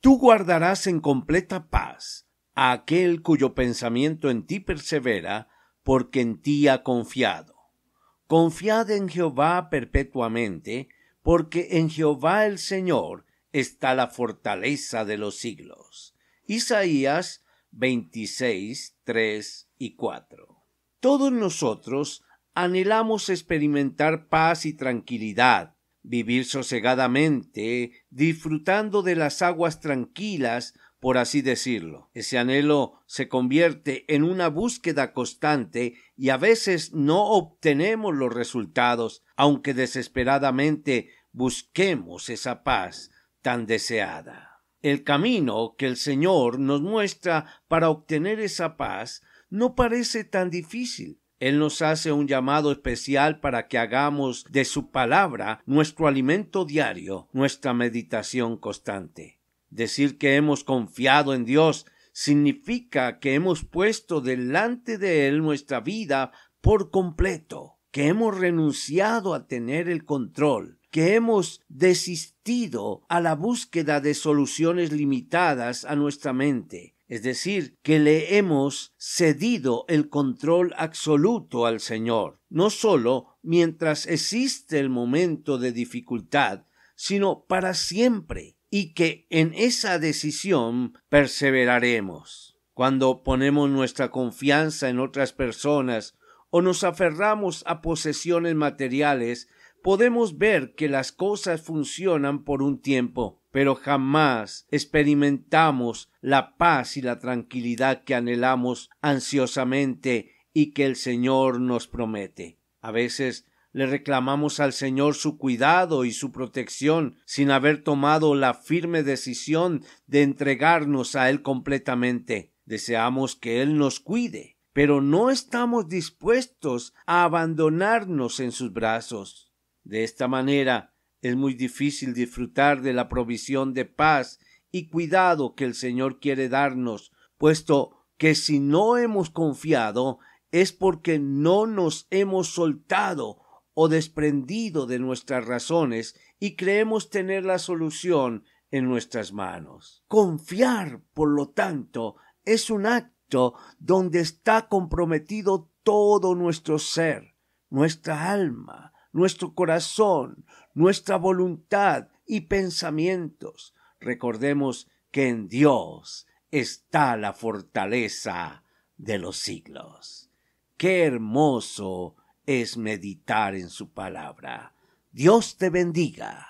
Tú guardarás en completa paz a aquel cuyo pensamiento en ti persevera, porque en ti ha confiado. Confiad en Jehová perpetuamente, porque en Jehová el Señor está la fortaleza de los siglos. Isaías 26, 3 y 4. Todos nosotros anhelamos experimentar paz y tranquilidad, vivir sosegadamente, disfrutando de las aguas tranquilas, por así decirlo. Ese anhelo se convierte en una búsqueda constante y a veces no obtenemos los resultados, aunque desesperadamente busquemos esa paz tan deseada. El camino que el Señor nos muestra para obtener esa paz no parece tan difícil. Él nos hace un llamado especial para que hagamos de su palabra nuestro alimento diario, nuestra meditación constante. Decir que hemos confiado en Dios significa que hemos puesto delante de Él nuestra vida por completo, que hemos renunciado a tener el control, que hemos desistido a la búsqueda de soluciones limitadas a nuestra mente, es decir, que le hemos cedido el control absoluto al Señor, no sólo mientras existe el momento de dificultad, sino para siempre, y que en esa decisión perseveraremos. Cuando ponemos nuestra confianza en otras personas o nos aferramos a posesiones materiales, podemos ver que las cosas funcionan por un tiempo, pero jamás experimentamos la paz y la tranquilidad que anhelamos ansiosamente y que el Señor nos promete. A veces le reclamamos al Señor su cuidado y su protección sin haber tomado la firme decisión de entregarnos a Él completamente. Deseamos que Él nos cuide, pero no estamos dispuestos a abandonarnos en sus brazos. De esta manera, es muy difícil disfrutar de la provisión de paz y cuidado que el Señor quiere darnos, puesto que si no hemos confiado es porque no nos hemos soltado o desprendido de nuestras razones y creemos tener la solución en nuestras manos. Confiar, por lo tanto, es un acto donde está comprometido todo nuestro ser, nuestra alma, nuestro corazón, nuestra voluntad y pensamientos. Recordemos que en Dios está la fortaleza de los siglos. Qué hermoso es meditar en su palabra. Dios te bendiga.